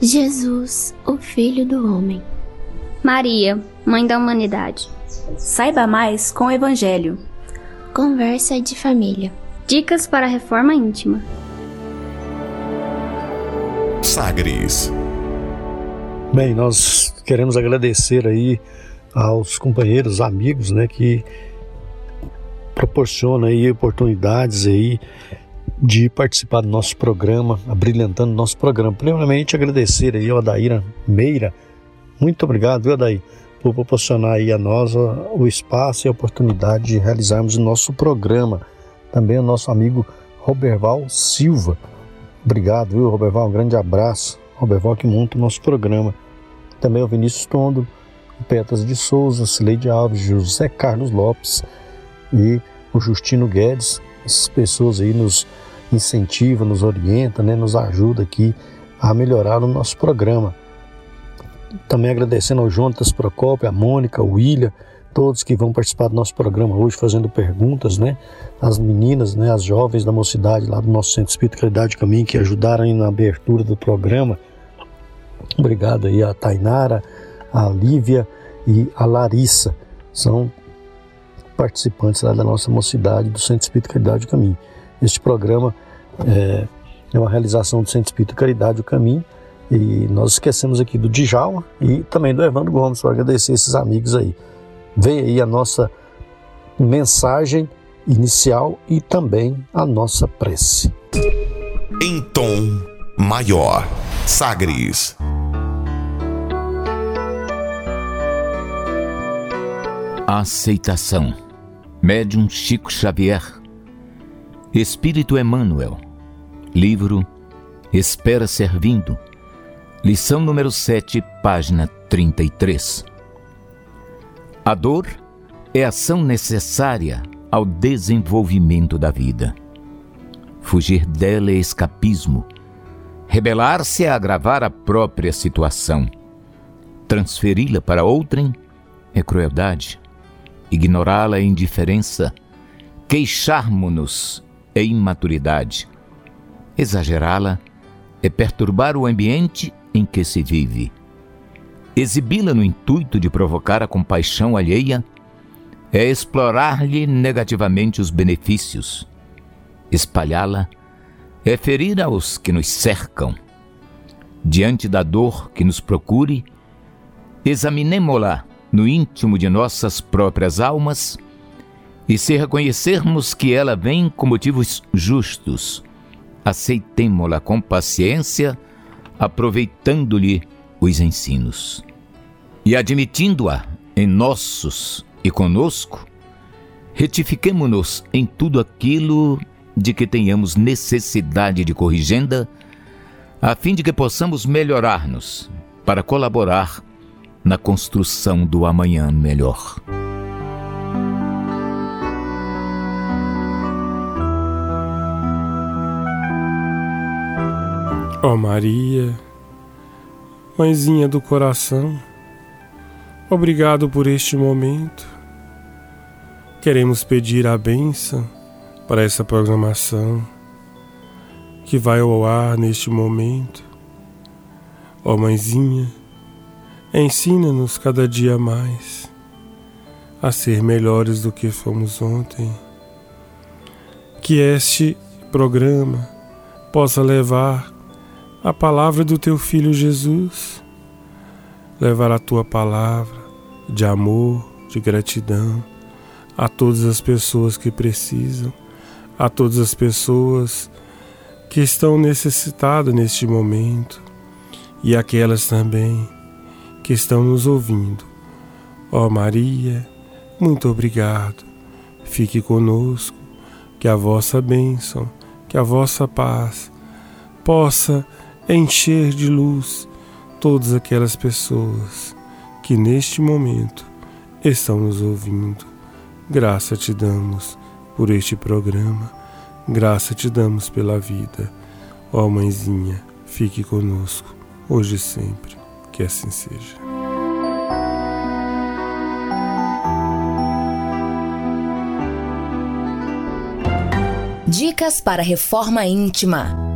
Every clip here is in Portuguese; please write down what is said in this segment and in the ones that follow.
Jesus, o Filho do Homem. Maria, Mãe da Humanidade. Saiba mais com o Evangelho. Conversa de família. Dicas para a reforma íntima. Sagres. Bem, nós queremos agradecer aí aos companheiros, amigos, né, que proporcionam aí oportunidades aí de participar do nosso programa, abrilhantando o nosso programa. Primeiramente, agradecer aí ao Adaíra Meira. Muito obrigado, viu, Adair, por proporcionar aí a nós o espaço e a oportunidade de realizarmos o nosso programa. Também ao nosso amigo Roberval Silva. Obrigado, viu, Roberval? Um grande abraço. Roberval que monta o nosso programa também o Vinícius Tondo, o Petras de Souza, Cileide Alves, José Carlos Lopes e o Justino Guedes. Essas pessoas aí nos incentivam, nos orientam, né, nos ajudam aqui a melhorar o nosso programa. Também agradecendo ao Jonatas Procópio, a Mônica, o William, todos que vão participar do nosso programa hoje fazendo perguntas, né? As meninas, né, as jovens da mocidade lá do nosso Centro Espírita Caridade Caminho que ajudaram na abertura do programa. Obrigado aí a Tainara, a Lívia e a Larissa. São participantes lá da nossa mocidade do Centro Espírita Caridade Caminho. Este programa é, é uma realização do Centro Espírita Caridade do Caminho e nós esquecemos aqui do Djalma e também do Evandro Gomes para agradecer esses amigos aí. Vem aí a nossa mensagem inicial e também a nossa prece. Em tom maior. Sagres. Aceitação. Médium Chico Xavier. Espírito Emmanuel. Livro Espera Servindo. Lição número 7, página 33. A dor é ação necessária ao desenvolvimento da vida. Fugir dela é escapismo Rebelar-se é agravar a própria situação. Transferi-la para outrem é crueldade. Ignorá-la é indiferença. Queixarmo-nos é imaturidade. Exagerá-la é perturbar o ambiente em que se vive. Exibi-la no intuito de provocar a compaixão alheia é explorar-lhe negativamente os benefícios. Espalhá-la é ferir aos que nos cercam. Diante da dor que nos procure, examinemo-la no íntimo de nossas próprias almas e se reconhecermos que ela vem com motivos justos, aceitemo-la com paciência, aproveitando-lhe os ensinos. E admitindo-a em nossos e conosco, retifiquemo-nos em tudo aquilo de que tenhamos necessidade de corrigenda, a fim de que possamos melhorar-nos para colaborar na construção do amanhã melhor. Ó oh Maria, Mãezinha do coração, obrigado por este momento. Queremos pedir a bênção para essa programação que vai ao ar neste momento. Ó oh, Mãezinha, ensina-nos cada dia mais a ser melhores do que fomos ontem. Que este programa possa levar a palavra do Teu Filho Jesus levar a tua palavra de amor, de gratidão a todas as pessoas que precisam, a todas as pessoas que estão necessitadas neste momento e aquelas também que estão nos ouvindo. Ó oh Maria, muito obrigado. Fique conosco, que a vossa bênção, que a vossa paz possa encher de luz todas aquelas pessoas que neste momento estão nos ouvindo. Graça te damos por este programa, graça te damos pela vida. Ó Mãezinha, fique conosco, hoje e sempre, que assim seja. Dicas para reforma íntima.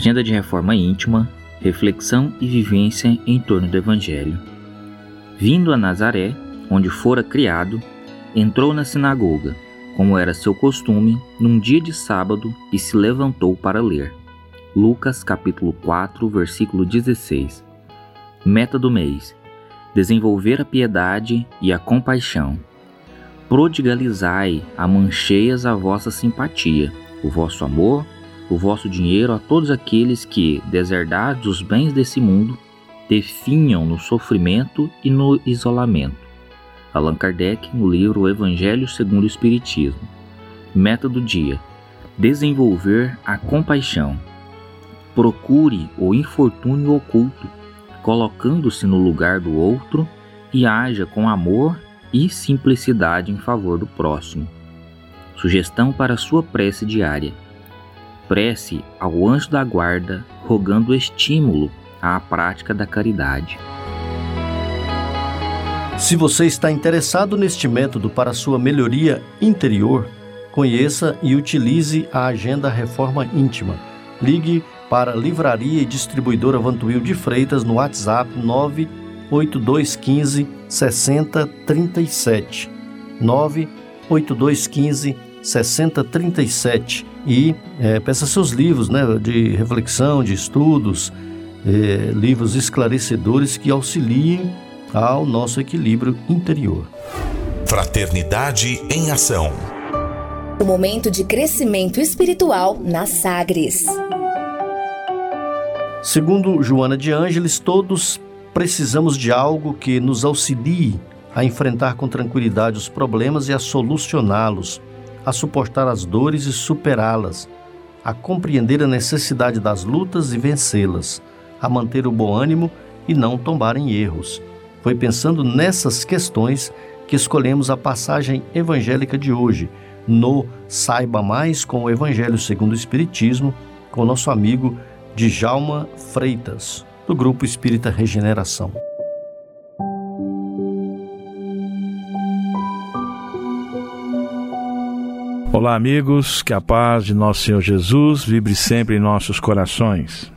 Agenda de reforma íntima, reflexão e vivência em torno do Evangelho. Vindo a Nazaré, onde fora criado, entrou na sinagoga, como era seu costume, num dia de sábado e se levantou para ler. Lucas capítulo 4, versículo 16. Meta do mês: desenvolver a piedade e a compaixão. Prodigalizai a mancheias a vossa simpatia, o vosso amor, o vosso dinheiro a todos aqueles que, deserdados dos bens desse mundo, definham no sofrimento e no isolamento. Allan Kardec, no livro Evangelho segundo o Espiritismo. Meta do dia: desenvolver a compaixão. Procure o infortúnio oculto colocando-se no lugar do outro e haja com amor e simplicidade em favor do próximo. Sugestão para sua prece diária: prece ao anjo da guarda, rogando estímulo à prática da caridade. Se você está interessado neste método para sua melhoria interior, conheça e utilize a Agenda Reforma Íntima. Ligue para Livraria e Distribuidora Vantuil de Freitas no WhatsApp 98215 6037. 98215 6037 e é, peça seus livros né, de reflexão, de estudos, é, livros esclarecedores que auxiliem ao nosso equilíbrio interior. Fraternidade em Ação. O momento de crescimento espiritual na Sagres. Segundo Joana de Ângeles, todos precisamos de algo que nos auxilie a enfrentar com tranquilidade os problemas e a solucioná-los, a suportar as dores e superá-las, a compreender a necessidade das lutas e vencê-las, a manter o bom ânimo e não tombar em erros. Foi pensando nessas questões que escolhemos a passagem evangélica de hoje, no Saiba Mais com o Evangelho segundo o Espiritismo, com nosso amigo Djalma Freitas, do Grupo Espírita Regeneração. Olá, amigos, que a paz de nosso Senhor Jesus vibre sempre em nossos corações.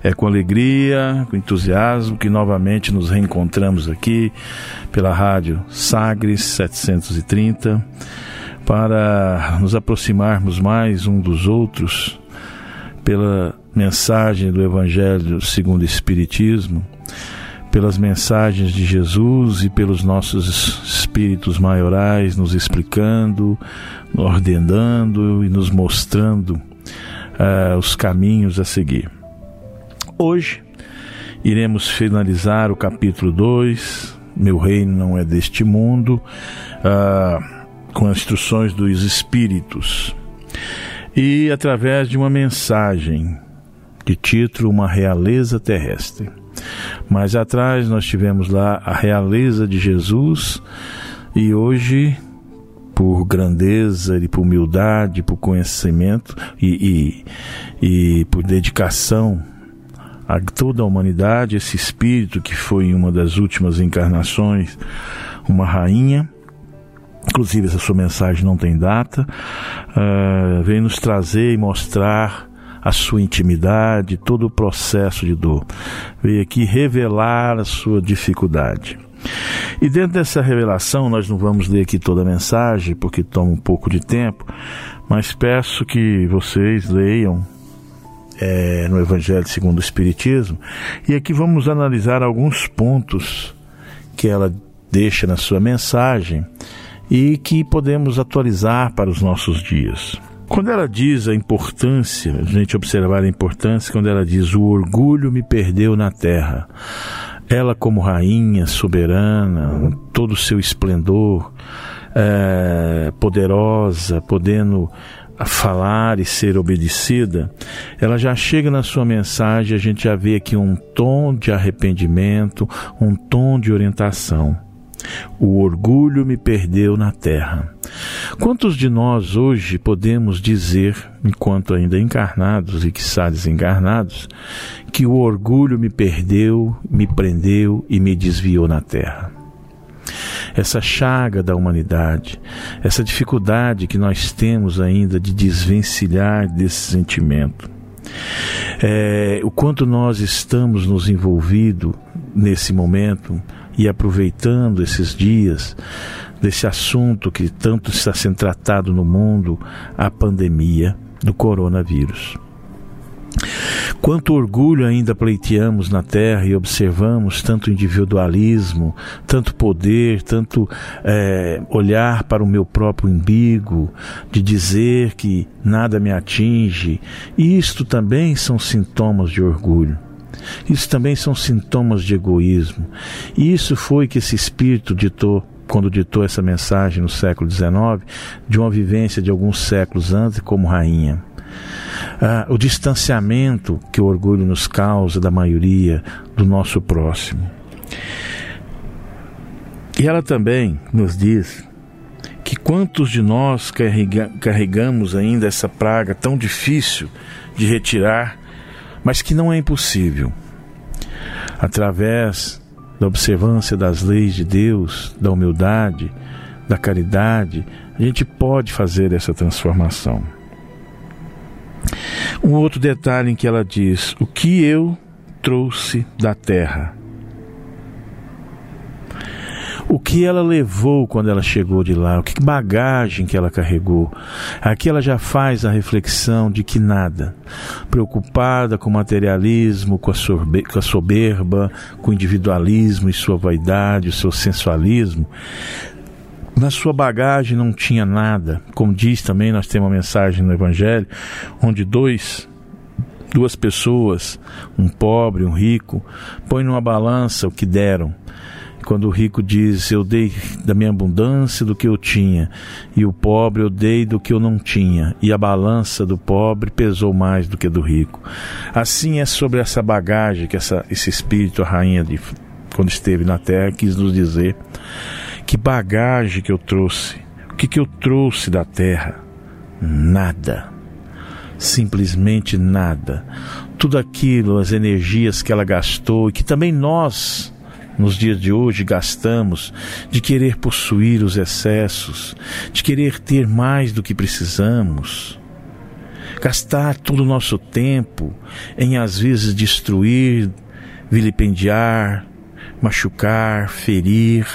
É com alegria, com entusiasmo que novamente nos reencontramos aqui pela rádio Sagres 730 para nos aproximarmos mais um dos outros pela mensagem do Evangelho segundo o Espiritismo, pelas mensagens de Jesus e pelos nossos espíritos maiorais nos explicando, ordenando e nos mostrando uh, os caminhos a seguir. Hoje iremos finalizar o capítulo 2, Meu Reino Não É Deste Mundo, uh, com as instruções dos Espíritos e através de uma mensagem de título Uma Realeza Terrestre. Mais atrás nós tivemos lá a realeza de Jesus e hoje por grandeza e por humildade, por conhecimento e, e, e por dedicação a toda a humanidade, esse espírito que foi em uma das últimas encarnações uma rainha. Inclusive, essa sua mensagem não tem data. Uh, vem nos trazer e mostrar a sua intimidade, todo o processo de dor. Veio aqui revelar a sua dificuldade. E dentro dessa revelação, nós não vamos ler aqui toda a mensagem, porque toma um pouco de tempo, mas peço que vocês leiam é, no Evangelho segundo o Espiritismo, e aqui vamos analisar alguns pontos que ela deixa na sua mensagem e que podemos atualizar para os nossos dias. Quando ela diz a importância, a gente observar a importância, quando ela diz o orgulho me perdeu na terra. Ela, como rainha soberana, todo o seu esplendor, é, poderosa, podendo falar e ser obedecida, ela já chega na sua mensagem, a gente já vê aqui um tom de arrependimento, um tom de orientação. O orgulho me perdeu na terra. Quantos de nós hoje podemos dizer, enquanto ainda encarnados e quiçá desencarnados, que o orgulho me perdeu, me prendeu e me desviou na terra? Essa chaga da humanidade, essa dificuldade que nós temos ainda de desvencilhar desse sentimento. É, o quanto nós estamos nos envolvidos nesse momento e aproveitando esses dias desse assunto que tanto está sendo tratado no mundo, a pandemia do coronavírus. Quanto orgulho ainda pleiteamos na terra e observamos tanto individualismo, tanto poder, tanto é, olhar para o meu próprio umbigo, de dizer que nada me atinge, isto também são sintomas de orgulho. Isso também são sintomas de egoísmo. E isso foi que esse espírito ditou quando ditou essa mensagem no século XIX, de uma vivência de alguns séculos antes como rainha. Ah, o distanciamento que o orgulho nos causa da maioria do nosso próximo. E ela também nos diz que quantos de nós carrega, carregamos ainda essa praga tão difícil de retirar mas que não é impossível. Através da observância das leis de Deus, da humildade, da caridade, a gente pode fazer essa transformação. Um outro detalhe em que ela diz: O que eu trouxe da terra o que ela levou quando ela chegou de lá, o que bagagem que ela carregou. Aqui ela já faz a reflexão de que nada, preocupada com o materialismo, com a, sorbe, com a soberba, com o individualismo e sua vaidade, o seu sensualismo, na sua bagagem não tinha nada. Como diz também, nós temos uma mensagem no Evangelho, onde dois duas pessoas, um pobre, um rico, põem numa balança o que deram. Quando o rico diz: Eu dei da minha abundância do que eu tinha, e o pobre eu dei do que eu não tinha, e a balança do pobre pesou mais do que do rico. Assim é sobre essa bagagem que essa, esse espírito, a rainha, de, quando esteve na terra, quis nos dizer: Que bagagem que eu trouxe? O que, que eu trouxe da terra? Nada. Simplesmente nada. Tudo aquilo, as energias que ela gastou e que também nós nos dias de hoje gastamos de querer possuir os excessos, de querer ter mais do que precisamos. Gastar todo o nosso tempo em às vezes destruir, vilipendiar, machucar, ferir.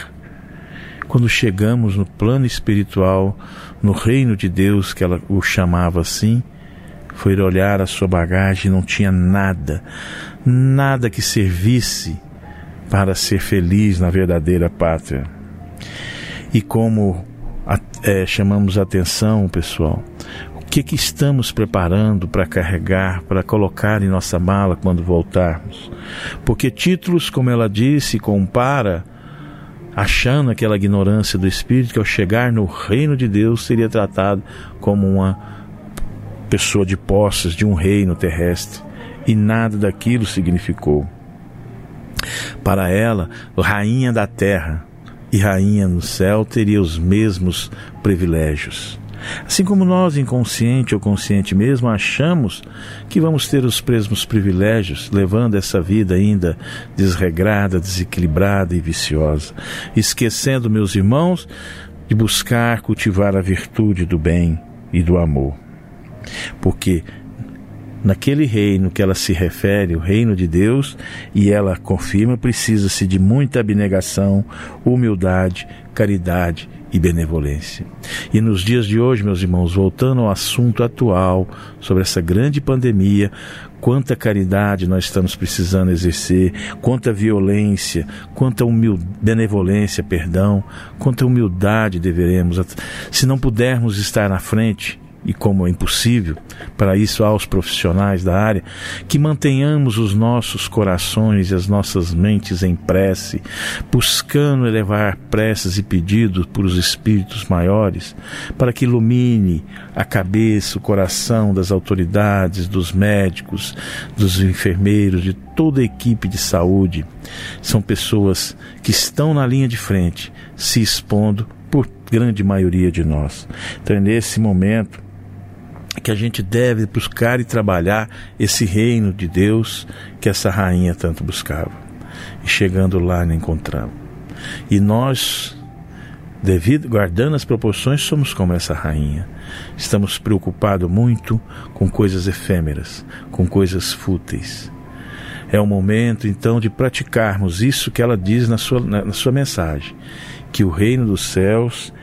Quando chegamos no plano espiritual, no reino de Deus, que ela o chamava assim, foi olhar a sua bagagem não tinha nada, nada que servisse para ser feliz na verdadeira pátria. E como é, chamamos atenção, pessoal, o que, que estamos preparando para carregar, para colocar em nossa mala quando voltarmos? Porque títulos, como ela disse, compara, achando aquela ignorância do Espírito, que ao chegar no reino de Deus seria tratado como uma pessoa de posses de um reino terrestre. E nada daquilo significou. Para ela, rainha da terra, e rainha no céu teria os mesmos privilégios. Assim como nós, inconsciente ou consciente mesmo, achamos que vamos ter os mesmos privilégios, levando essa vida ainda desregrada, desequilibrada e viciosa, esquecendo, meus irmãos, de buscar cultivar a virtude do bem e do amor. Porque naquele reino que ela se refere, o reino de Deus, e ela confirma, precisa-se de muita abnegação, humildade, caridade e benevolência. E nos dias de hoje, meus irmãos, voltando ao assunto atual sobre essa grande pandemia, quanta caridade nós estamos precisando exercer, quanta violência, quanta benevolência, perdão, quanta humildade deveremos, se não pudermos estar na frente, e como é impossível, para isso há os profissionais da área, que mantenhamos os nossos corações e as nossas mentes em prece, buscando elevar preces e pedidos por os espíritos maiores, para que ilumine a cabeça, o coração das autoridades, dos médicos, dos enfermeiros, de toda a equipe de saúde. São pessoas que estão na linha de frente, se expondo por grande maioria de nós. Então, é nesse momento, que a gente deve buscar e trabalhar esse reino de Deus que essa rainha tanto buscava. E chegando lá, não encontramos. E nós, devido guardando as proporções, somos como essa rainha. Estamos preocupados muito com coisas efêmeras, com coisas fúteis. É o momento, então, de praticarmos isso que ela diz na sua, na, na sua mensagem: que o reino dos céus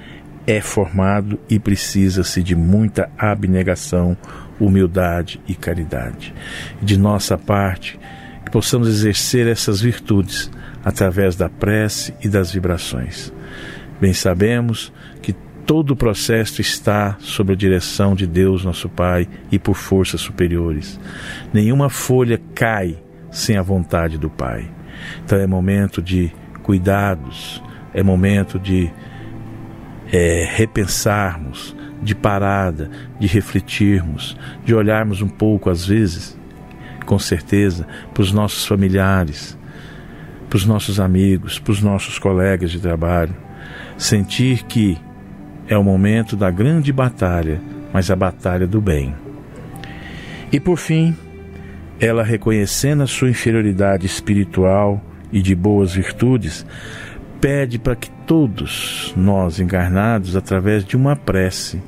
é formado e precisa-se de muita abnegação, humildade e caridade. De nossa parte, que possamos exercer essas virtudes através da prece e das vibrações. Bem sabemos que todo o processo está sob a direção de Deus, nosso Pai, e por forças superiores. Nenhuma folha cai sem a vontade do Pai. Então é momento de cuidados, é momento de é, repensarmos, de parada, de refletirmos, de olharmos um pouco, às vezes, com certeza, para os nossos familiares, para os nossos amigos, para os nossos colegas de trabalho. Sentir que é o momento da grande batalha, mas a batalha do bem. E por fim, ela reconhecendo a sua inferioridade espiritual e de boas virtudes, pede para que todos nós encarnados, através de uma prece,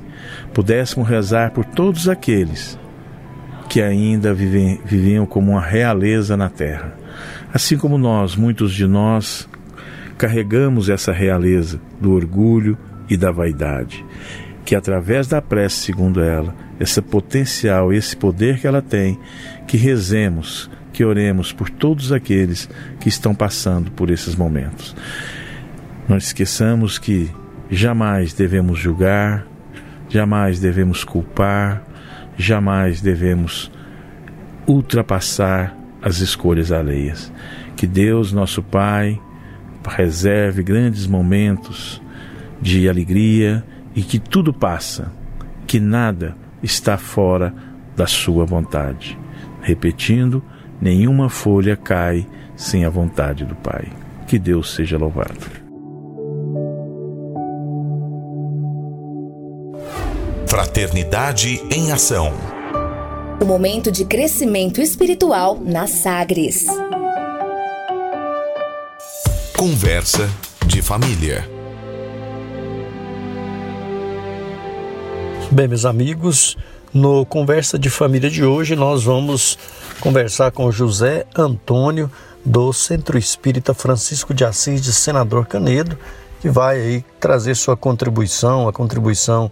pudéssemos rezar por todos aqueles que ainda vivem, viviam como uma realeza na terra. Assim como nós, muitos de nós, carregamos essa realeza do orgulho e da vaidade, que através da prece, segundo ela, esse potencial, esse poder que ela tem, que rezemos, que oremos por todos aqueles que estão passando por esses momentos. Não esqueçamos que jamais devemos julgar, jamais devemos culpar, jamais devemos ultrapassar as escolhas alheias. Que Deus, nosso Pai, reserve grandes momentos de alegria e que tudo passa, que nada está fora da Sua vontade. Repetindo, nenhuma folha cai sem a vontade do Pai. Que Deus seja louvado. Fraternidade em Ação. O momento de crescimento espiritual na Sagres. Conversa de família. Bem, meus amigos, no Conversa de Família de hoje nós vamos conversar com José Antônio do Centro Espírita Francisco de Assis de Senador Canedo, que vai aí trazer sua contribuição, a contribuição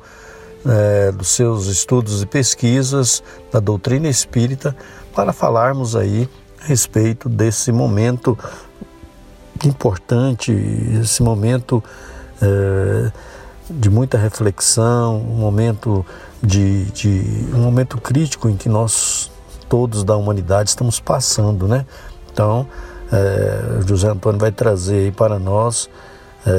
é, dos seus estudos e pesquisas da doutrina espírita para falarmos aí a respeito desse momento importante, esse momento é, de muita reflexão, um momento de, de, um momento crítico em que nós todos da humanidade estamos passando, né? Então, é, José Antônio vai trazer aí para nós é,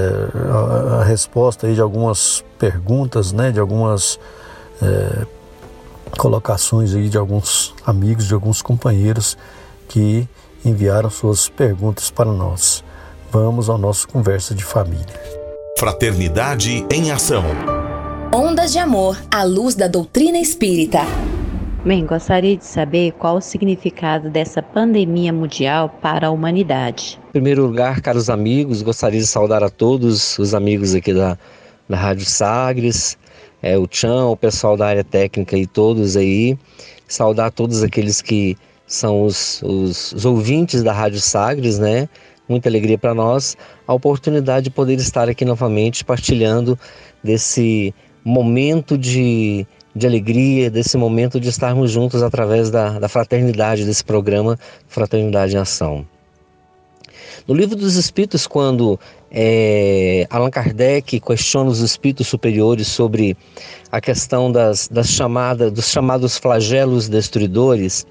a, a, resposta aí de algumas perguntas, né, de algumas é, colocações aí de alguns amigos, de alguns companheiros que enviaram suas perguntas para nós. Vamos ao nosso conversa de família. Fraternidade em ação. Ondas de amor à luz da doutrina espírita. Bem, gostaria de saber qual o significado dessa pandemia mundial para a humanidade. Em primeiro lugar, caros amigos, gostaria de saudar a todos os amigos aqui da, da Rádio Sagres, é, o Tchão, o pessoal da área técnica e todos aí. Saudar todos aqueles que são os, os, os ouvintes da Rádio Sagres, né? Muita alegria para nós a oportunidade de poder estar aqui novamente partilhando desse momento de, de alegria, desse momento de estarmos juntos através da, da fraternidade, desse programa Fraternidade em Ação. No livro dos Espíritos, quando é, Allan Kardec questiona os espíritos superiores sobre a questão das, das chamadas, dos chamados flagelos destruidores,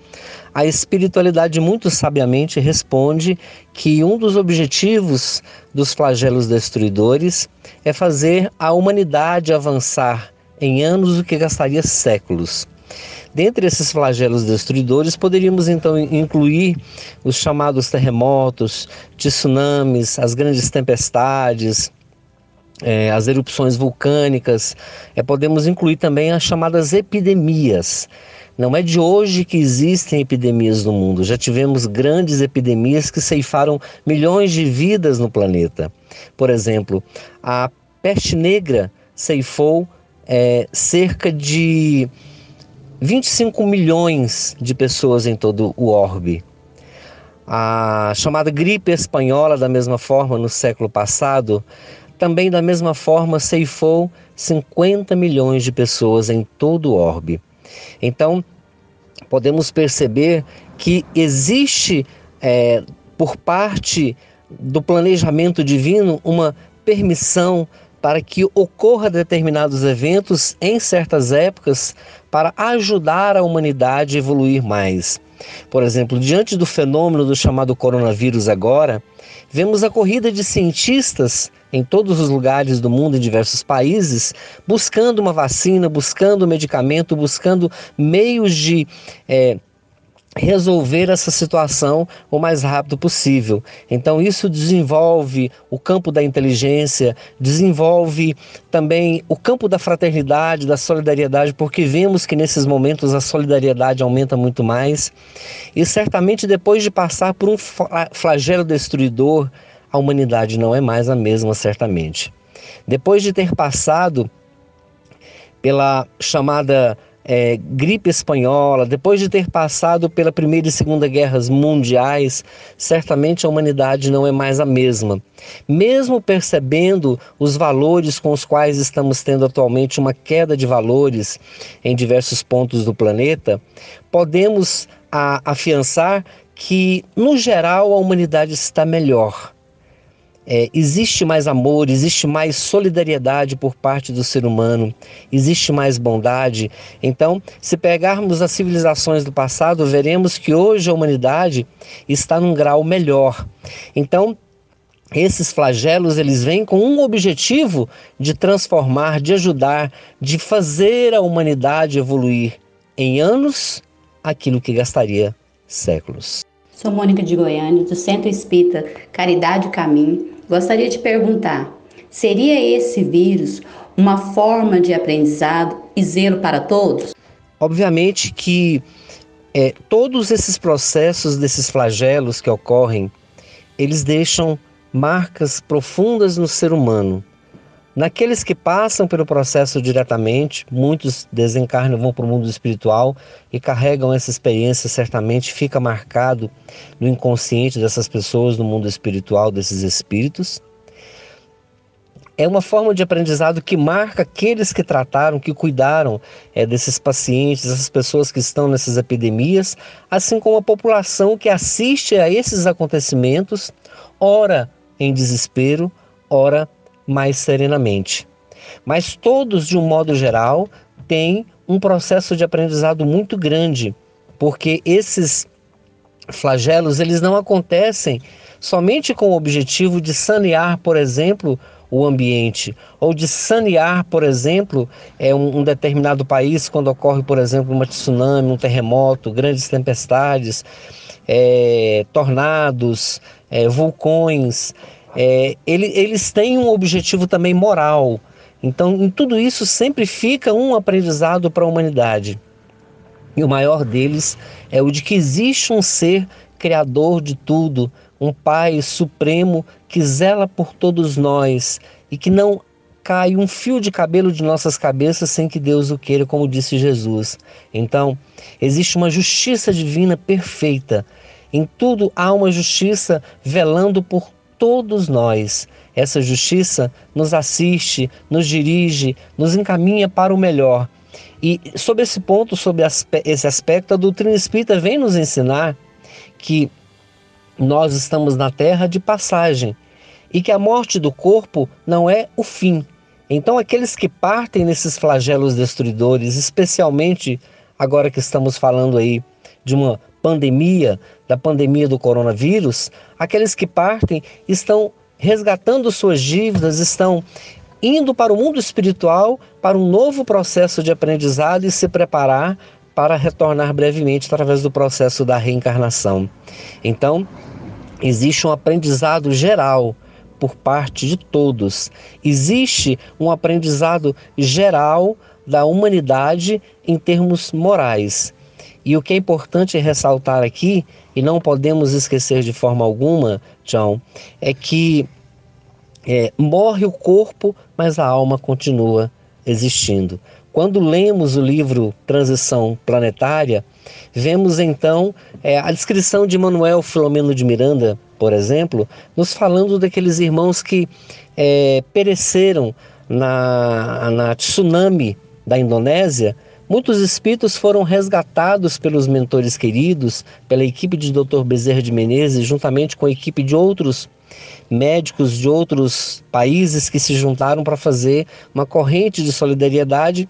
a espiritualidade muito sabiamente responde que um dos objetivos dos flagelos destruidores é fazer a humanidade avançar em anos o que gastaria séculos. Dentre esses flagelos destruidores, poderíamos então incluir os chamados terremotos, tsunamis, as grandes tempestades, é, as erupções vulcânicas. É, podemos incluir também as chamadas epidemias. Não é de hoje que existem epidemias no mundo. Já tivemos grandes epidemias que ceifaram milhões de vidas no planeta. Por exemplo, a peste negra ceifou é, cerca de 25 milhões de pessoas em todo o orbe. A chamada gripe espanhola, da mesma forma, no século passado, também da mesma forma ceifou 50 milhões de pessoas em todo o orbe. Então, podemos perceber que existe, é, por parte do planejamento divino, uma permissão para que ocorra determinados eventos em certas épocas para ajudar a humanidade a evoluir mais. Por exemplo, diante do fenômeno do chamado coronavírus agora, vemos a corrida de cientistas em todos os lugares do mundo, em diversos países, buscando uma vacina, buscando medicamento, buscando meios de é, resolver essa situação o mais rápido possível. Então isso desenvolve o campo da inteligência, desenvolve também o campo da fraternidade, da solidariedade, porque vemos que nesses momentos a solidariedade aumenta muito mais. E certamente depois de passar por um flagelo destruidor, a humanidade não é mais a mesma, certamente. Depois de ter passado pela chamada é, gripe espanhola, depois de ter passado pela Primeira e Segunda Guerras Mundiais, certamente a humanidade não é mais a mesma. Mesmo percebendo os valores com os quais estamos tendo atualmente uma queda de valores em diversos pontos do planeta, podemos a, afiançar que, no geral, a humanidade está melhor é, existe mais amor, existe mais solidariedade por parte do ser humano, existe mais bondade. Então, se pegarmos as civilizações do passado, veremos que hoje a humanidade está num grau melhor. Então, esses flagelos eles vêm com um objetivo de transformar, de ajudar, de fazer a humanidade evoluir em anos aquilo que gastaria séculos. Sou Mônica de Goiânia, do Centro Espírita Caridade Caminho. Gostaria de perguntar: seria esse vírus uma forma de aprendizado e zelo para todos? Obviamente que é, todos esses processos desses flagelos que ocorrem, eles deixam marcas profundas no ser humano. Naqueles que passam pelo processo diretamente, muitos desencarnam, vão para o mundo espiritual e carregam essa experiência, certamente fica marcado no inconsciente dessas pessoas, no mundo espiritual, desses espíritos. É uma forma de aprendizado que marca aqueles que trataram, que cuidaram é, desses pacientes, essas pessoas que estão nessas epidemias, assim como a população que assiste a esses acontecimentos, ora em desespero, ora mais serenamente. Mas todos, de um modo geral, têm um processo de aprendizado muito grande, porque esses flagelos eles não acontecem somente com o objetivo de sanear, por exemplo, o ambiente, ou de sanear, por exemplo, é, um, um, determinado país quando ocorre, por exemplo, uma tsunami, um terremoto, grandes tempestades, é, tornados, é, vulcões é, ele, eles têm um objetivo também moral. Então, em tudo isso sempre fica um aprendizado para a humanidade. E o maior deles é o de que existe um ser criador de tudo, um Pai supremo que zela por todos nós e que não cai um fio de cabelo de nossas cabeças sem que Deus o queira, como disse Jesus. Então, existe uma justiça divina perfeita. Em tudo há uma justiça velando por todos nós. Essa justiça nos assiste, nos dirige, nos encaminha para o melhor. E sobre esse ponto, sobre esse aspecto, a doutrina espírita vem nos ensinar que nós estamos na terra de passagem e que a morte do corpo não é o fim. Então, aqueles que partem nesses flagelos destruidores, especialmente agora que estamos falando aí de uma pandemia, da pandemia do coronavírus, aqueles que partem estão resgatando suas dívidas, estão indo para o mundo espiritual para um novo processo de aprendizado e se preparar para retornar brevemente através do processo da reencarnação. Então, existe um aprendizado geral por parte de todos. Existe um aprendizado geral da humanidade em termos morais. E o que é importante ressaltar aqui, e não podemos esquecer de forma alguma, John, é que é, morre o corpo, mas a alma continua existindo. Quando lemos o livro Transição Planetária, vemos então é, a descrição de Manuel Filomeno de Miranda, por exemplo, nos falando daqueles irmãos que é, pereceram na, na tsunami da Indonésia Muitos espíritos foram resgatados pelos mentores queridos, pela equipe de Dr. Bezerra de Menezes, juntamente com a equipe de outros médicos de outros países que se juntaram para fazer uma corrente de solidariedade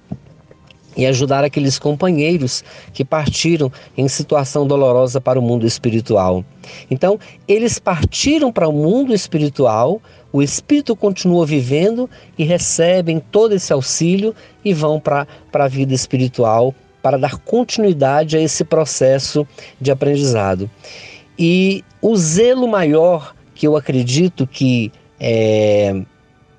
e ajudar aqueles companheiros que partiram em situação dolorosa para o mundo espiritual. Então, eles partiram para o mundo espiritual, o espírito continua vivendo e recebem todo esse auxílio e vão para a vida espiritual para dar continuidade a esse processo de aprendizado. E o zelo maior que eu acredito que é,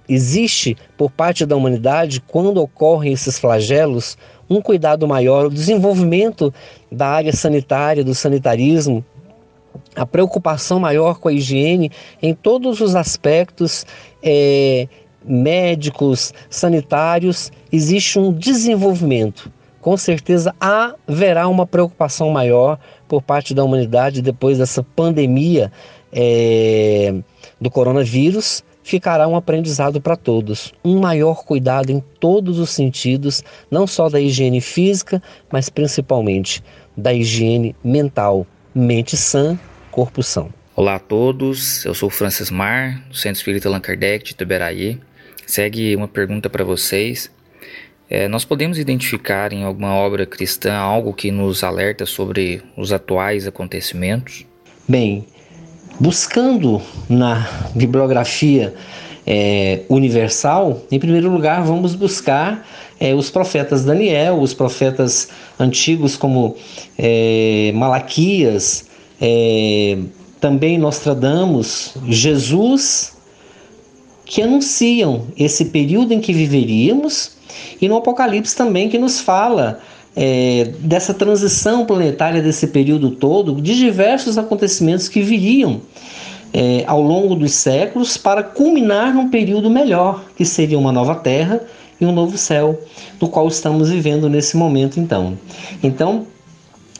existe por parte da humanidade quando ocorrem esses flagelos, um cuidado maior, o desenvolvimento da área sanitária, do sanitarismo, a preocupação maior com a higiene em todos os aspectos é, médicos, sanitários, existe um desenvolvimento. Com certeza haverá uma preocupação maior por parte da humanidade depois dessa pandemia é, do coronavírus ficará um aprendizado para todos. Um maior cuidado em todos os sentidos, não só da higiene física, mas principalmente da higiene mental. Mente sã, corpo são. Olá a todos, eu sou Francis Mar, do Centro Espírita Allan Kardec de Teberaí. Segue uma pergunta para vocês. É, nós podemos identificar em alguma obra cristã algo que nos alerta sobre os atuais acontecimentos? Bem, Buscando na bibliografia é, universal, em primeiro lugar, vamos buscar é, os profetas Daniel, os profetas antigos como é, Malaquias, é, também Nostradamus, Jesus, que anunciam esse período em que viveríamos, e no Apocalipse também que nos fala é, dessa transição planetária desse período todo, de diversos acontecimentos que viriam é, ao longo dos séculos para culminar num período melhor, que seria uma nova Terra e um novo céu, no qual estamos vivendo nesse momento então. Então,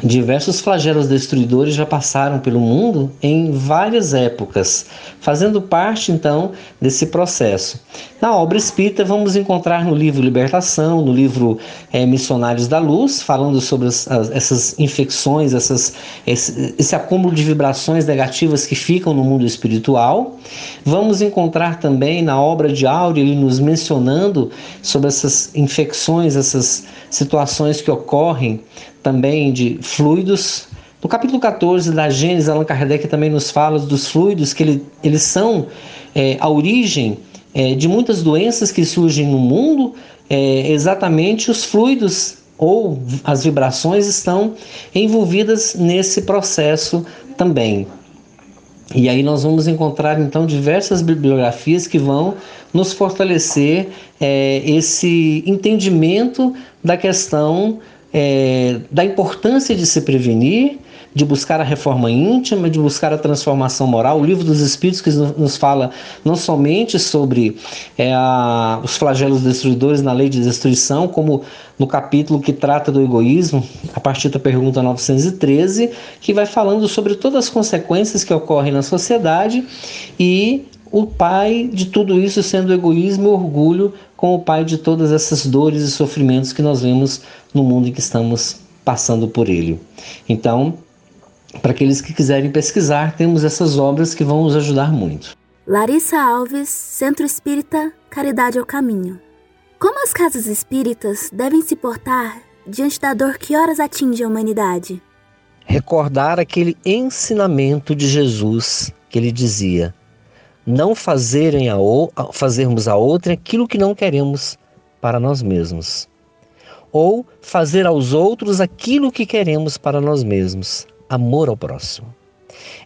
Diversos flagelos destruidores já passaram pelo mundo em várias épocas, fazendo parte então desse processo. Na obra espírita, vamos encontrar no livro Libertação, no livro é, Missionários da Luz, falando sobre as, as, essas infecções, essas, esse, esse acúmulo de vibrações negativas que ficam no mundo espiritual. Vamos encontrar também na obra de Áureo, ele nos mencionando sobre essas infecções, essas situações que ocorrem também de fluidos. No capítulo 14 da Gênesis, Allan Kardec também nos fala dos fluidos, que ele, eles são é, a origem é, de muitas doenças que surgem no mundo, é, exatamente os fluidos ou as vibrações estão envolvidas nesse processo também. E aí nós vamos encontrar então diversas bibliografias que vão nos fortalecer é, esse entendimento da questão é, da importância de se prevenir, de buscar a reforma íntima, de buscar a transformação moral. O livro dos Espíritos que nos fala não somente sobre é, a, os flagelos destruidores na lei de destruição, como no capítulo que trata do egoísmo, a partir da pergunta 913, que vai falando sobre todas as consequências que ocorrem na sociedade e o pai de tudo isso sendo o egoísmo e orgulho como o pai de todas essas dores e sofrimentos que nós vemos no mundo em que estamos passando por ele. Então, para aqueles que quiserem pesquisar, temos essas obras que vão nos ajudar muito. Larissa Alves, Centro Espírita Caridade ao Caminho. Como as casas espíritas devem se portar diante da dor que horas atinge a humanidade? Recordar aquele ensinamento de Jesus que ele dizia: não fazerem a fazermos a outra aquilo que não queremos para nós mesmos, ou fazer aos outros aquilo que queremos para nós mesmos, amor ao próximo.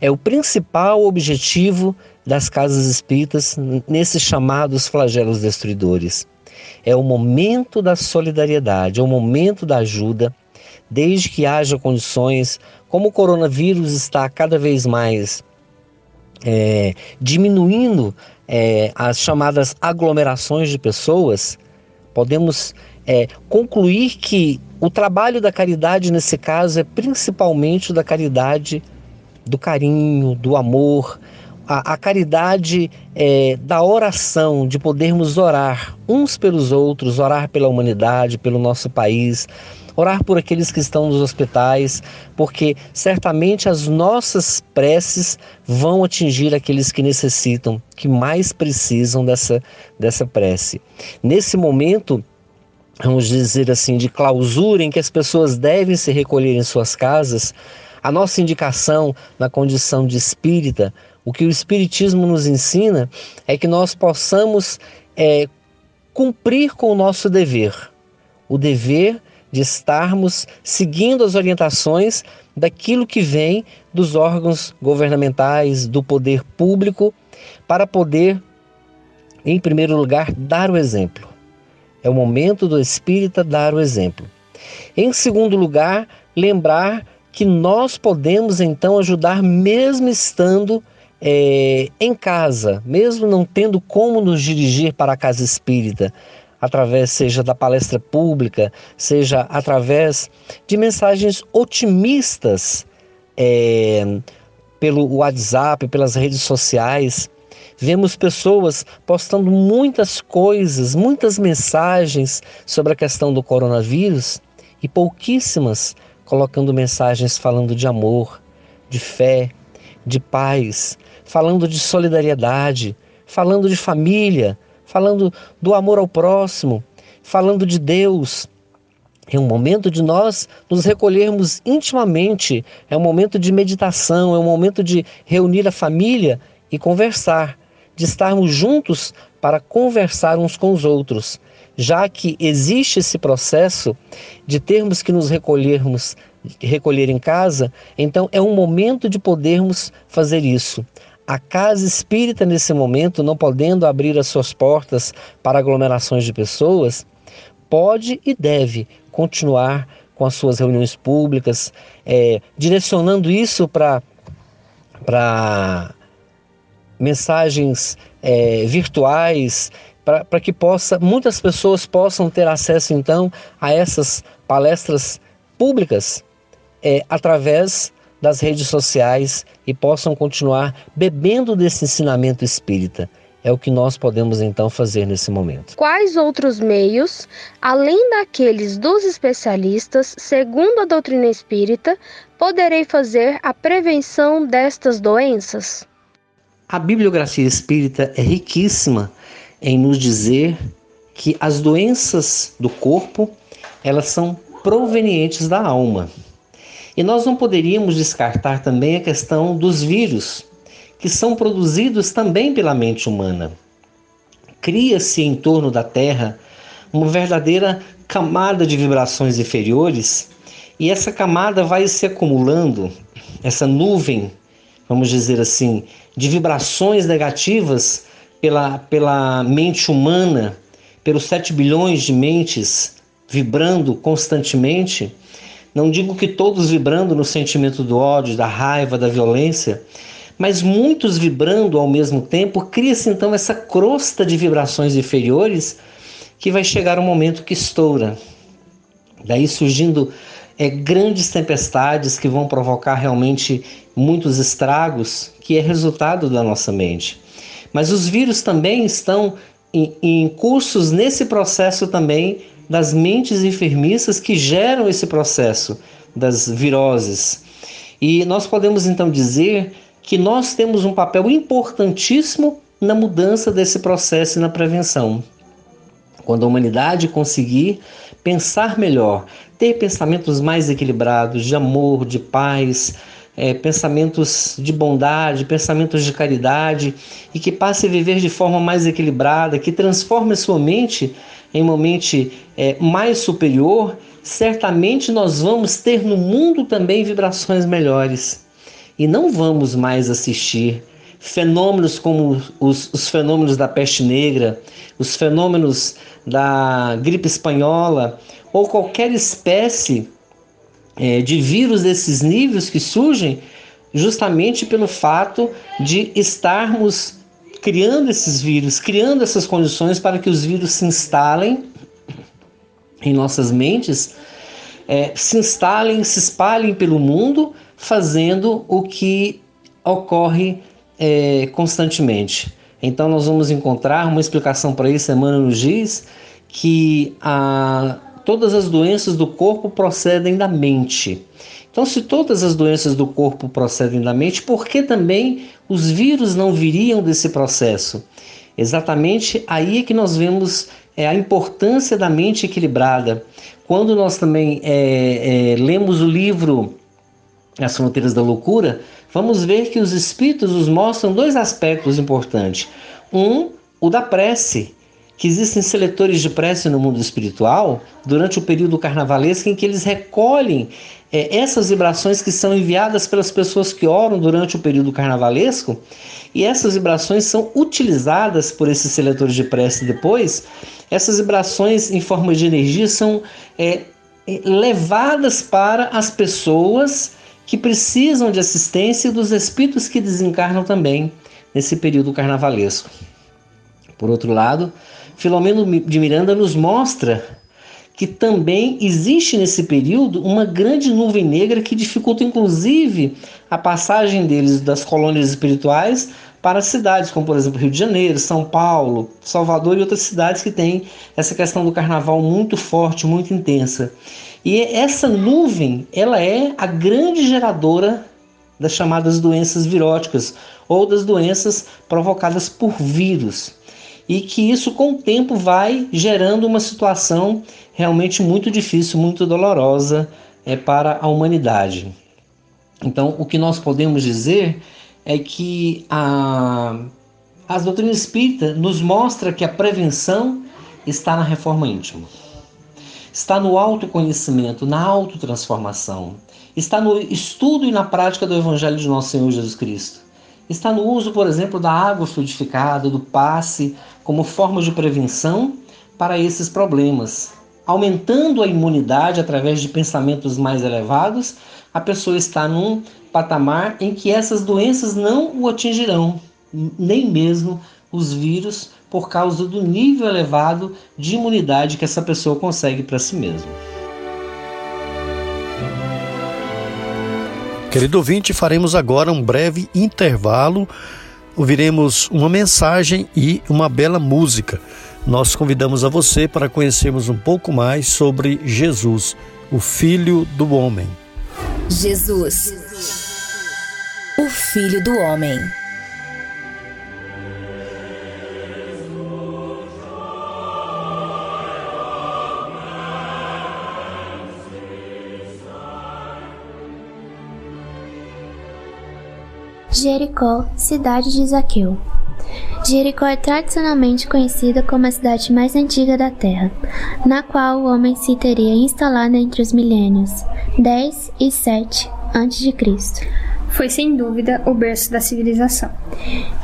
É o principal objetivo das casas espíritas nesses chamados flagelos destruidores. É o momento da solidariedade, é o momento da ajuda, desde que haja condições, como o coronavírus está cada vez mais é, diminuindo é, as chamadas aglomerações de pessoas, podemos é, concluir que o trabalho da caridade nesse caso é principalmente da caridade do carinho, do amor, a, a caridade é, da oração, de podermos orar uns pelos outros, orar pela humanidade, pelo nosso país, orar por aqueles que estão nos hospitais, porque certamente as nossas preces vão atingir aqueles que necessitam, que mais precisam dessa, dessa prece. Nesse momento, vamos dizer assim, de clausura em que as pessoas devem se recolher em suas casas, a nossa indicação na condição de espírita, o que o Espiritismo nos ensina é que nós possamos é, cumprir com o nosso dever. O dever de estarmos seguindo as orientações daquilo que vem dos órgãos governamentais, do poder público, para poder, em primeiro lugar, dar o exemplo. É o momento do espírita dar o exemplo. Em segundo lugar, lembrar que nós podemos então ajudar, mesmo estando é, em casa, mesmo não tendo como nos dirigir para a casa espírita, através seja da palestra pública, seja através de mensagens otimistas é, pelo WhatsApp, pelas redes sociais. Vemos pessoas postando muitas coisas, muitas mensagens sobre a questão do coronavírus e pouquíssimas colocando mensagens falando de amor, de fé, de paz, falando de solidariedade, falando de família, falando do amor ao próximo, falando de Deus. É um momento de nós nos recolhermos intimamente, é um momento de meditação, é um momento de reunir a família e conversar, de estarmos juntos para conversar uns com os outros, já que existe esse processo de termos que nos recolhermos, recolher em casa, então é um momento de podermos fazer isso. A casa espírita, nesse momento, não podendo abrir as suas portas para aglomerações de pessoas, pode e deve continuar com as suas reuniões públicas, é, direcionando isso para mensagens é, virtuais, para que possa, muitas pessoas possam ter acesso então a essas palestras públicas é, através das redes sociais e possam continuar bebendo desse ensinamento espírita. É o que nós podemos então fazer nesse momento. Quais outros meios, além daqueles dos especialistas, segundo a doutrina espírita, poderei fazer a prevenção destas doenças? A bibliografia espírita é riquíssima em nos dizer que as doenças do corpo, elas são provenientes da alma. E nós não poderíamos descartar também a questão dos vírus, que são produzidos também pela mente humana. Cria-se em torno da Terra uma verdadeira camada de vibrações inferiores, e essa camada vai se acumulando, essa nuvem vamos dizer assim, de vibrações negativas pela, pela mente humana, pelos 7 bilhões de mentes vibrando constantemente, não digo que todos vibrando no sentimento do ódio, da raiva, da violência, mas muitos vibrando ao mesmo tempo, cria-se então essa crosta de vibrações inferiores que vai chegar um momento que estoura. Daí surgindo é, grandes tempestades que vão provocar realmente muitos estragos, que é resultado da nossa mente. Mas os vírus também estão em, em cursos nesse processo também das mentes enfermiças que geram esse processo das viroses. E nós podemos então dizer que nós temos um papel importantíssimo na mudança desse processo e na prevenção. Quando a humanidade conseguir pensar melhor, ter pensamentos mais equilibrados, de amor, de paz, é, pensamentos de bondade, pensamentos de caridade e que passe a viver de forma mais equilibrada, que transforme a sua mente em uma mente é, mais superior, certamente nós vamos ter no mundo também vibrações melhores. E não vamos mais assistir fenômenos como os, os fenômenos da peste negra, os fenômenos da gripe espanhola ou qualquer espécie é, de vírus desses níveis que surgem justamente pelo fato de estarmos criando esses vírus, criando essas condições para que os vírus se instalem em nossas mentes, é, se instalem, se espalhem pelo mundo, fazendo o que ocorre é, constantemente. Então, nós vamos encontrar uma explicação para isso. Emmanuel nos diz que a, todas as doenças do corpo procedem da mente. Então, se todas as doenças do corpo procedem da mente, por que também os vírus não viriam desse processo? Exatamente aí é que nós vemos é, a importância da mente equilibrada. Quando nós também é, é, lemos o livro As Fronteiras da Loucura, vamos ver que os espíritos nos mostram dois aspectos importantes. Um, o da prece, que existem seletores de prece no mundo espiritual durante o período carnavalesco em que eles recolhem é, essas vibrações que são enviadas pelas pessoas que oram durante o período carnavalesco e essas vibrações são utilizadas por esses seletores de prece depois. Essas vibrações em forma de energia são é, é levadas para as pessoas que precisam de assistência e dos espíritos que desencarnam também nesse período carnavalesco. Por outro lado, Filomeno de Miranda nos mostra que também existe nesse período uma grande nuvem negra que dificulta inclusive a passagem deles das colônias espirituais para cidades como por exemplo Rio de Janeiro, São Paulo, Salvador e outras cidades que têm essa questão do carnaval muito forte, muito intensa. E essa nuvem, ela é a grande geradora das chamadas doenças viróticas ou das doenças provocadas por vírus e que isso com o tempo vai gerando uma situação realmente muito difícil, muito dolorosa é, para a humanidade. Então, o que nós podemos dizer é que a, a doutrina espírita nos mostra que a prevenção está na reforma íntima, está no autoconhecimento, na autotransformação, está no estudo e na prática do Evangelho de nosso Senhor Jesus Cristo está no uso, por exemplo, da água fluidificada, do passe, como forma de prevenção para esses problemas. Aumentando a imunidade através de pensamentos mais elevados, a pessoa está num patamar em que essas doenças não o atingirão, nem mesmo os vírus, por causa do nível elevado de imunidade que essa pessoa consegue para si mesma. Querido ouvinte, faremos agora um breve intervalo. Ouviremos uma mensagem e uma bela música. Nós convidamos a você para conhecermos um pouco mais sobre Jesus, o Filho do Homem. Jesus, o Filho do Homem. Jericó, cidade de Zaqueu. Jericó é tradicionalmente conhecida como a cidade mais antiga da Terra, na qual o homem se teria instalado entre os milênios 10 e 7 a.C. foi sem dúvida o berço da civilização.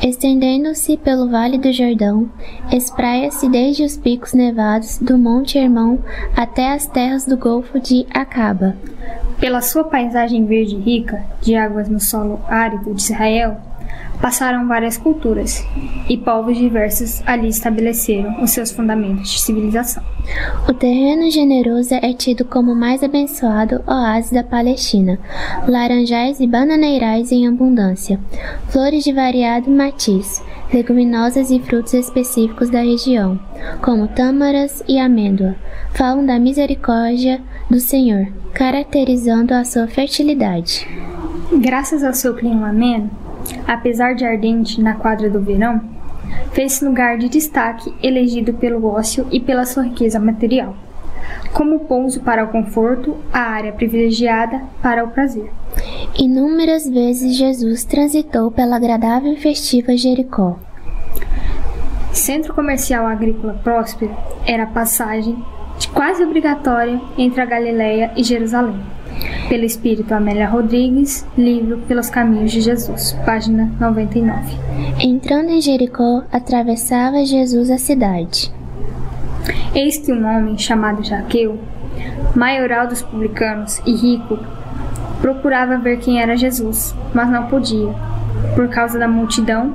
Estendendo-se pelo Vale do Jordão, espraia-se desde os picos nevados do Monte Hermão até as terras do Golfo de Acaba. Pela sua paisagem verde rica, de águas no solo árido de Israel, passaram várias culturas, e povos diversos ali estabeleceram os seus fundamentos de civilização. O terreno generoso é tido como o mais abençoado oásis da Palestina, laranjais e bananeirais em abundância, flores de variado matiz, leguminosas e frutos específicos da região, como tâmaras e amêndoa, falam da misericórdia do Senhor, caracterizando a sua fertilidade. Graças ao seu clima ameno, apesar de ardente na quadra do verão, fez-se lugar de destaque elegido pelo ócio e pela sua riqueza material, como pouso para o conforto, a área privilegiada para o prazer. Inúmeras vezes Jesus transitou pela agradável e festiva Jericó. Centro comercial agrícola próspero, era a passagem quase obrigatória entre a Galileia e Jerusalém pelo Espírito Amélia Rodrigues, livro Pelos Caminhos de Jesus, página 99. Entrando em Jericó, atravessava Jesus a cidade. Eis que um homem chamado Jaqueu, maioral dos publicanos e rico, procurava ver quem era Jesus, mas não podia, por causa da multidão,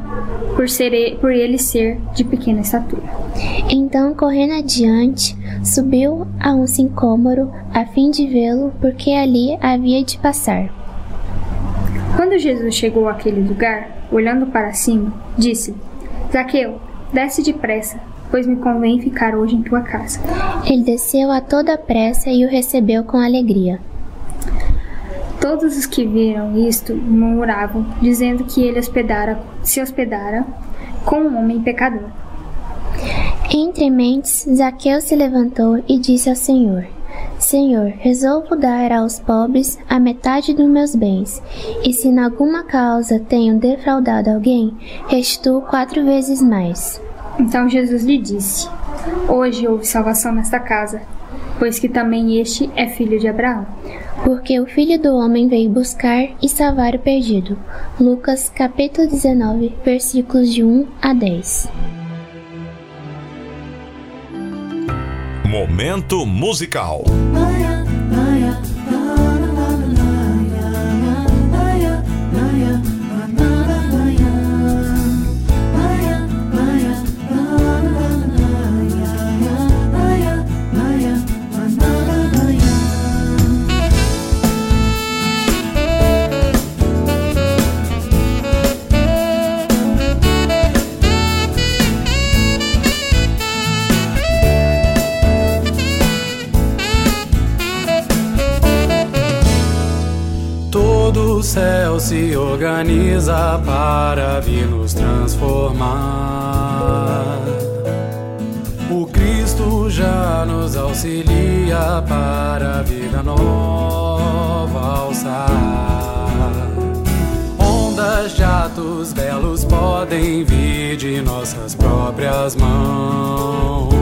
por, ser, por ele ser de pequena estatura. Então, correndo adiante, subiu a um sicômoro a fim de vê-lo, porque ali havia de passar. Quando Jesus chegou àquele lugar, olhando para cima, disse: Zaqueu, desce depressa, pois me convém ficar hoje em tua casa. Ele desceu a toda pressa e o recebeu com alegria. Todos os que viram isto murmuravam, dizendo que ele hospedara, se hospedara com um homem pecador. Entre mentes, Zaqueu se levantou e disse ao Senhor: Senhor, resolvo dar aos pobres a metade dos meus bens, e se em alguma causa tenho defraudado alguém, restituo quatro vezes mais. Então Jesus lhe disse: Hoje houve salvação nesta casa, pois que também este é filho de Abraão. Porque o Filho do Homem veio buscar e salvar o perdido. Lucas capítulo 19, versículos de 1 a 10. Momento musical. Se organiza para vir nos transformar. O Cristo já nos auxilia para a vida nova alçar. Ondas de atos belos podem vir de nossas próprias mãos.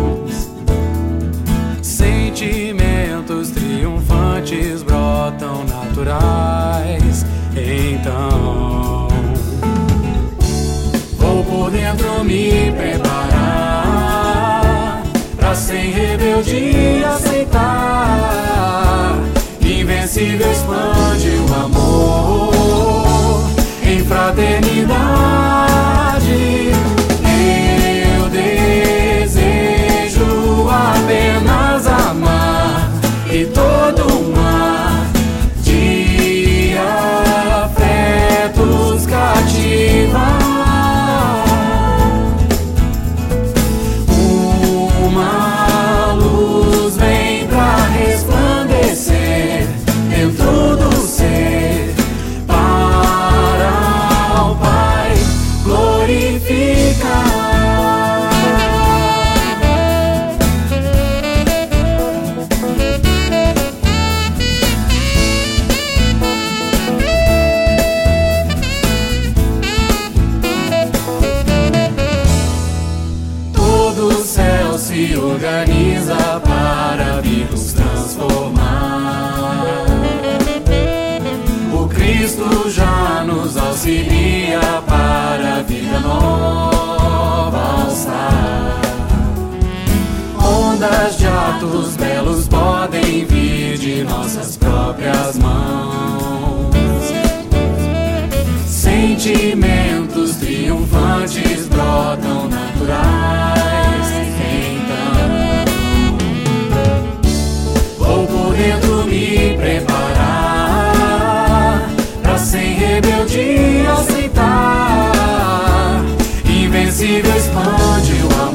Sentimentos triunfantes brotam naturais. Dentro me preparar pra sem rebeldia aceitar. Invencível expande o amor em fraternidade. Todo o céu se organiza para vir nos transformar. O Cristo já auxilia para a vida nova alçar. Ondas de atos belos podem vir de nossas próprias mãos. Sentimentos triunfantes brotam naturais. Sem rebeldia aceitar. Invencível expande o amor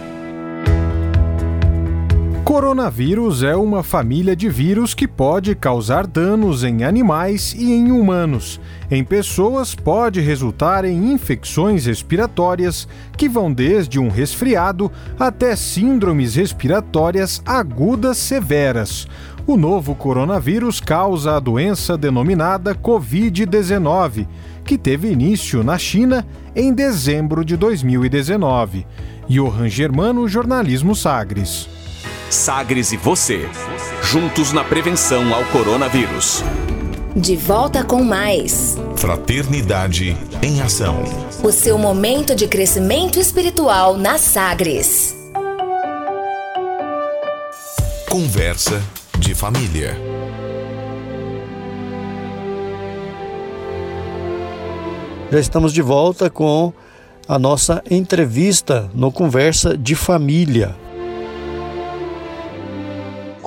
Coronavírus é uma família de vírus que pode causar danos em animais e em humanos. Em pessoas, pode resultar em infecções respiratórias que vão desde um resfriado até síndromes respiratórias agudas severas. O novo coronavírus causa a doença denominada Covid-19, que teve início na China em dezembro de 2019. Johan Germano, Jornalismo Sagres. Sagres e você, juntos na prevenção ao coronavírus. De volta com mais. Fraternidade em Ação. O seu momento de crescimento espiritual na Sagres. Conversa de família. Já estamos de volta com a nossa entrevista no Conversa de Família.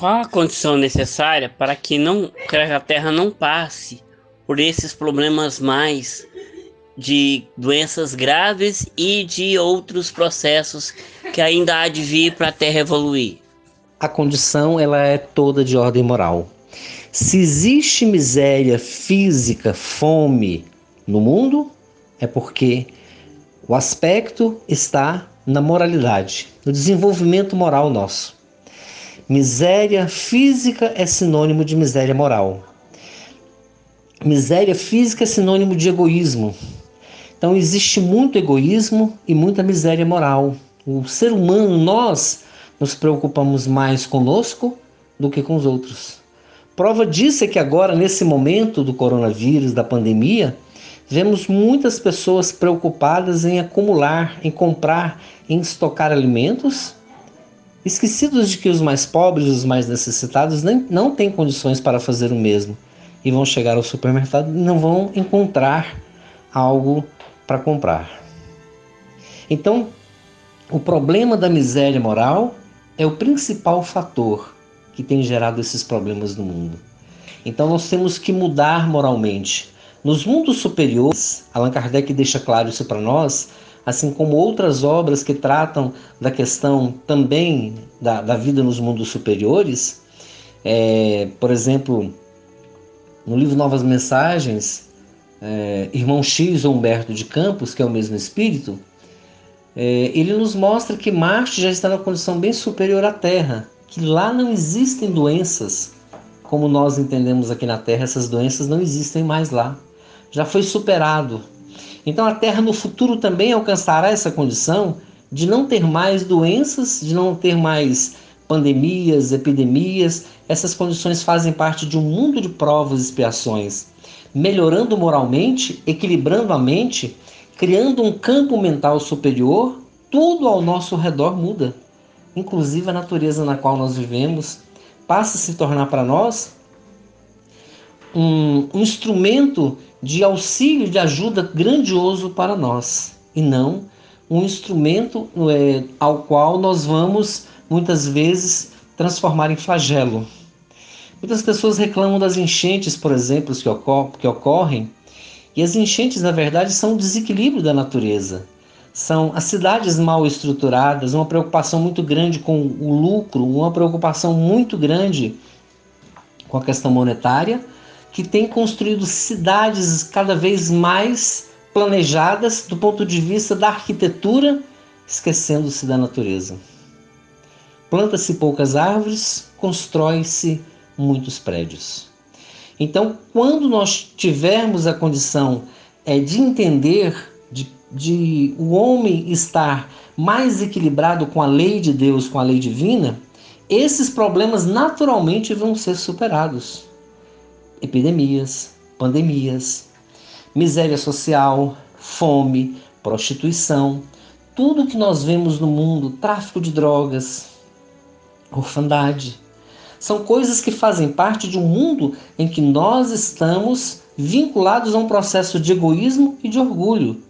Qual a condição necessária para que não que a Terra não passe por esses problemas mais de doenças graves e de outros processos que ainda há de vir para a Terra evoluir? A condição ela é toda de ordem moral. Se existe miséria física, fome no mundo, é porque o aspecto está na moralidade, no desenvolvimento moral nosso. Miséria física é sinônimo de miséria moral. Miséria física é sinônimo de egoísmo. Então existe muito egoísmo e muita miséria moral. O ser humano, nós nos preocupamos mais conosco do que com os outros. Prova disso é que agora, nesse momento do coronavírus, da pandemia, vemos muitas pessoas preocupadas em acumular, em comprar, em estocar alimentos, esquecidos de que os mais pobres, os mais necessitados, nem, não têm condições para fazer o mesmo e vão chegar ao supermercado e não vão encontrar algo para comprar. Então, o problema da miséria moral é o principal fator que tem gerado esses problemas no mundo. Então, nós temos que mudar moralmente. Nos mundos superiores, Allan Kardec deixa claro isso para nós, assim como outras obras que tratam da questão também da, da vida nos mundos superiores. É, por exemplo, no livro Novas Mensagens, é, Irmão X ou Humberto de Campos, que é o mesmo espírito, é, ele nos mostra que Marte já está na condição bem superior à Terra, que lá não existem doenças como nós entendemos aqui na Terra, essas doenças não existem mais lá. Já foi superado. Então a Terra no futuro também alcançará essa condição de não ter mais doenças, de não ter mais pandemias, epidemias. Essas condições fazem parte de um mundo de provas e expiações. Melhorando moralmente, equilibrando a mente, criando um campo mental superior, tudo ao nosso redor muda. Inclusive a natureza na qual nós vivemos passa a se tornar para nós um, um instrumento de auxílio, de ajuda grandioso para nós, e não um instrumento é, ao qual nós vamos muitas vezes transformar em flagelo. Muitas pessoas reclamam das enchentes, por exemplo, que, ocor que ocorrem e as enchentes, na verdade, são um desequilíbrio da natureza. São as cidades mal estruturadas, uma preocupação muito grande com o lucro, uma preocupação muito grande com a questão monetária, que tem construído cidades cada vez mais planejadas do ponto de vista da arquitetura, esquecendo-se da natureza. Planta-se poucas árvores, constrói-se muitos prédios. Então, quando nós tivermos a condição é, de entender, de, de o homem estar mais equilibrado com a lei de Deus, com a lei divina, esses problemas naturalmente vão ser superados. Epidemias, pandemias, miséria social, fome, prostituição, tudo que nós vemos no mundo, tráfico de drogas, orfandade, são coisas que fazem parte de um mundo em que nós estamos vinculados a um processo de egoísmo e de orgulho,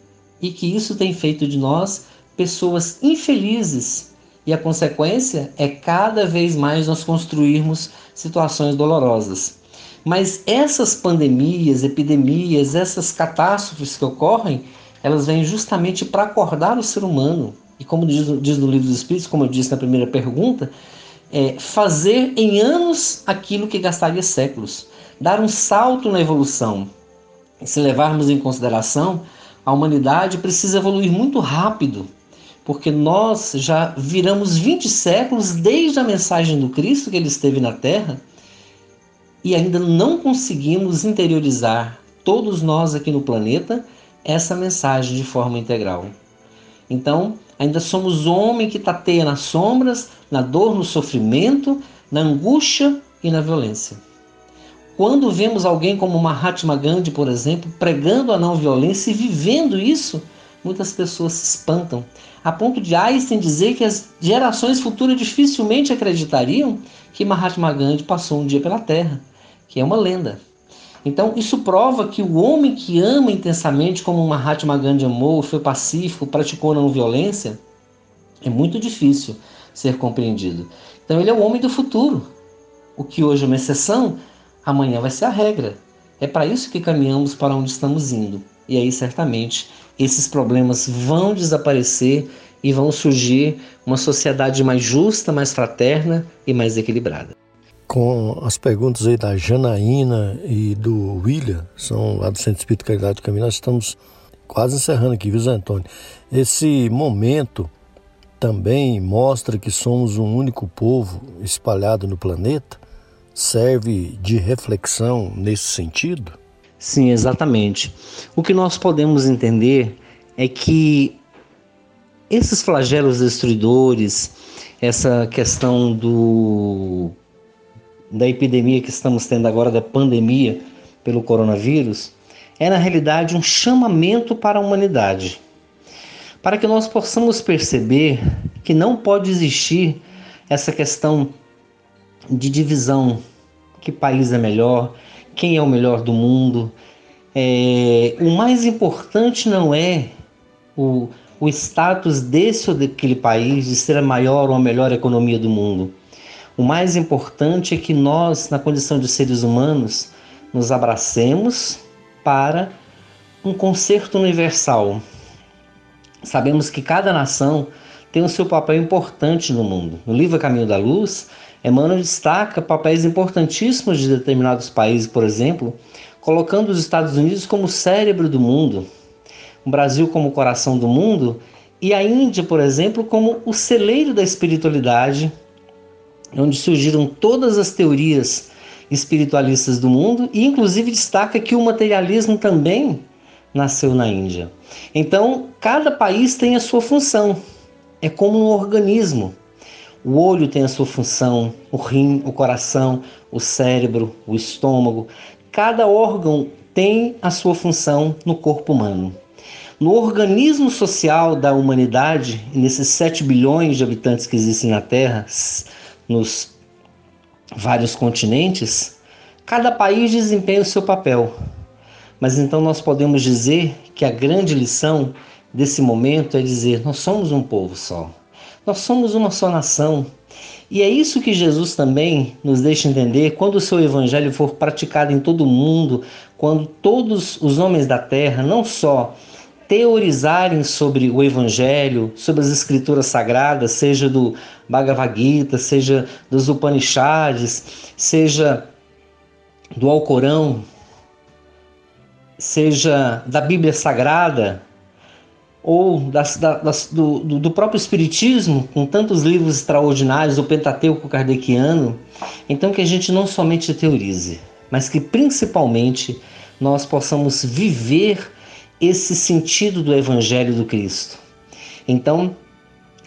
e que isso tem feito de nós pessoas infelizes. E a consequência é cada vez mais nós construirmos situações dolorosas. Mas essas pandemias, epidemias, essas catástrofes que ocorrem, elas vêm justamente para acordar o ser humano. E como diz, diz no livro dos Espíritos, como eu disse na primeira pergunta, é, fazer em anos aquilo que gastaria séculos, dar um salto na evolução. Se levarmos em consideração, a humanidade precisa evoluir muito rápido, porque nós já viramos 20 séculos desde a mensagem do Cristo que ele esteve na Terra e ainda não conseguimos interiorizar, todos nós aqui no planeta, essa mensagem de forma integral. Então, ainda somos homem que tateia nas sombras, na dor, no sofrimento, na angústia e na violência. Quando vemos alguém como Mahatma Gandhi, por exemplo, pregando a não violência e vivendo isso, muitas pessoas se espantam, a ponto de Einstein dizer que as gerações futuras dificilmente acreditariam que Mahatma Gandhi passou um dia pela Terra, que é uma lenda. Então, isso prova que o homem que ama intensamente, como Mahatma Gandhi amou, foi pacífico, praticou não violência, é muito difícil ser compreendido. Então, ele é o homem do futuro. O que hoje é uma exceção, amanhã vai ser a regra. É para isso que caminhamos para onde estamos indo. E aí, certamente, esses problemas vão desaparecer e vão surgir uma sociedade mais justa, mais fraterna e mais equilibrada com as perguntas aí da Janaína e do William, são lá do Centro Espírito Caridade do Caminho, nós estamos quase encerrando aqui, viu, Zé Antônio? Esse momento também mostra que somos um único povo espalhado no planeta? Serve de reflexão nesse sentido? Sim, exatamente. O que nós podemos entender é que esses flagelos destruidores, essa questão do da epidemia que estamos tendo agora, da pandemia pelo coronavírus, é na realidade um chamamento para a humanidade. Para que nós possamos perceber que não pode existir essa questão de divisão: que país é melhor, quem é o melhor do mundo. É, o mais importante não é o, o status desse ou daquele país de ser a maior ou a melhor economia do mundo. O mais importante é que nós, na condição de seres humanos, nos abracemos para um concerto universal. Sabemos que cada nação tem o seu papel importante no mundo. No livro Caminho da Luz, Emmanuel destaca papéis importantíssimos de determinados países, por exemplo, colocando os Estados Unidos como cérebro do mundo, o Brasil como coração do mundo e a Índia, por exemplo, como o celeiro da espiritualidade onde surgiram todas as teorias espiritualistas do mundo e inclusive destaca que o materialismo também nasceu na Índia. Então, cada país tem a sua função. É como um organismo. O olho tem a sua função, o rim, o coração, o cérebro, o estômago. Cada órgão tem a sua função no corpo humano. No organismo social da humanidade, nesses 7 bilhões de habitantes que existem na Terra, nos vários continentes, cada país desempenha o seu papel. Mas então nós podemos dizer que a grande lição desse momento é dizer: nós somos um povo só, nós somos uma só nação. E é isso que Jesus também nos deixa entender quando o seu evangelho for praticado em todo o mundo, quando todos os homens da terra, não só teorizarem sobre o Evangelho, sobre as Escrituras Sagradas, seja do Bhagavad Gita, seja dos Upanishads, seja do Alcorão, seja da Bíblia Sagrada, ou das, das, do, do, próprio Espiritismo, com tantos livros extraordinários, o Pentateuco Kardeciano. Então, que a gente não somente teorize, mas que principalmente nós possamos viver esse sentido do Evangelho do Cristo. Então,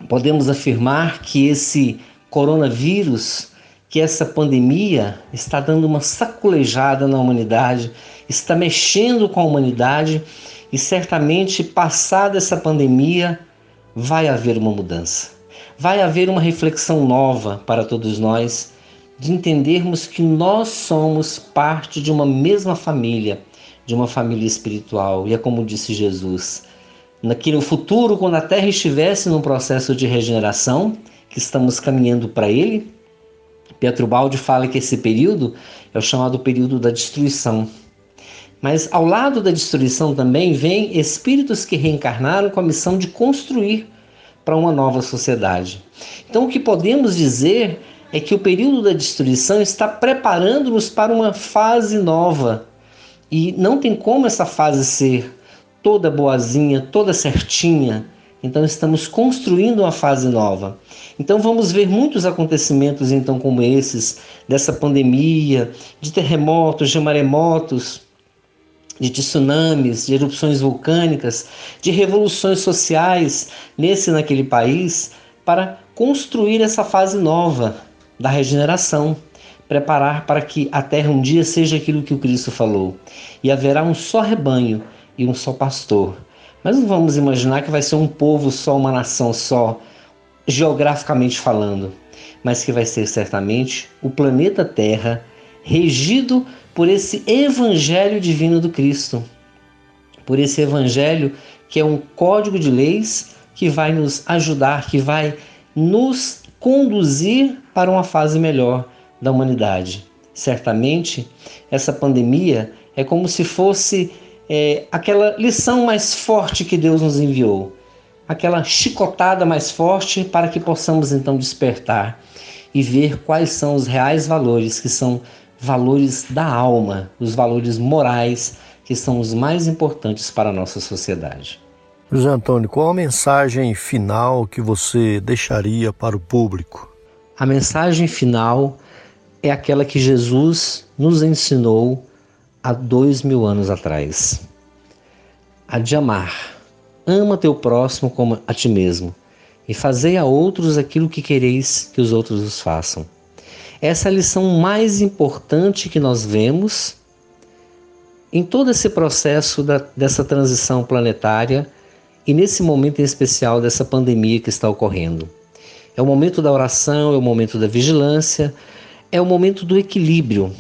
podemos afirmar que esse coronavírus, que essa pandemia está dando uma saculejada na humanidade, está mexendo com a humanidade e certamente passada essa pandemia vai haver uma mudança. Vai haver uma reflexão nova para todos nós de entendermos que nós somos parte de uma mesma família de uma família espiritual. E é como disse Jesus: naquele futuro, quando a terra estivesse num processo de regeneração, que estamos caminhando para ele, Pietro Baldi fala que esse período é o chamado período da destruição. Mas ao lado da destruição também vem espíritos que reencarnaram com a missão de construir para uma nova sociedade. Então o que podemos dizer é que o período da destruição está preparando-nos para uma fase nova e não tem como essa fase ser toda boazinha, toda certinha. Então estamos construindo uma fase nova. Então vamos ver muitos acontecimentos então como esses dessa pandemia, de terremotos, de maremotos, de tsunamis, de erupções vulcânicas, de revoluções sociais nesse e naquele país para construir essa fase nova da regeneração preparar para que a terra um dia seja aquilo que o Cristo falou. E haverá um só rebanho e um só pastor. Mas não vamos imaginar que vai ser um povo só, uma nação só, geograficamente falando, mas que vai ser certamente o planeta Terra regido por esse evangelho divino do Cristo. Por esse evangelho que é um código de leis que vai nos ajudar, que vai nos conduzir para uma fase melhor da humanidade. Certamente, essa pandemia é como se fosse é, aquela lição mais forte que Deus nos enviou, aquela chicotada mais forte para que possamos então despertar e ver quais são os reais valores, que são valores da alma, os valores morais que são os mais importantes para a nossa sociedade. José Antônio, qual a mensagem final que você deixaria para o público? A mensagem final é aquela que Jesus nos ensinou há dois mil anos atrás. A de amar. Ama teu próximo como a ti mesmo e fazei a outros aquilo que quereis que os outros os façam. Essa é a lição mais importante que nós vemos em todo esse processo da, dessa transição planetária e nesse momento em especial dessa pandemia que está ocorrendo. É o momento da oração, é o momento da vigilância, é o momento do equilíbrio.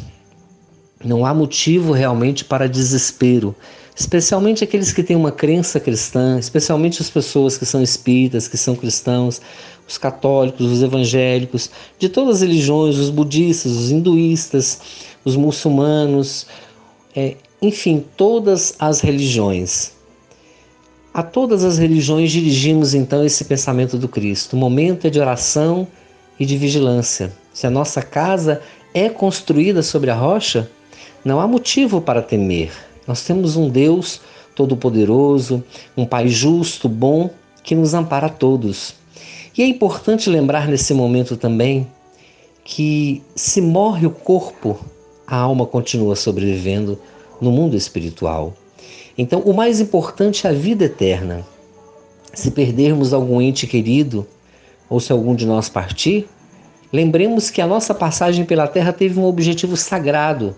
Não há motivo realmente para desespero, especialmente aqueles que têm uma crença cristã, especialmente as pessoas que são espíritas, que são cristãos, os católicos, os evangélicos, de todas as religiões, os budistas, os hinduístas, os muçulmanos, é, enfim, todas as religiões. A todas as religiões dirigimos então esse pensamento do Cristo. O momento é de oração e de vigilância. Se a nossa casa é construída sobre a rocha, não há motivo para temer. Nós temos um Deus todo-poderoso, um Pai justo, bom, que nos ampara a todos. E é importante lembrar nesse momento também que se morre o corpo, a alma continua sobrevivendo no mundo espiritual. Então, o mais importante é a vida eterna. Se perdermos algum ente querido, ou se algum de nós partir, lembremos que a nossa passagem pela Terra teve um objetivo sagrado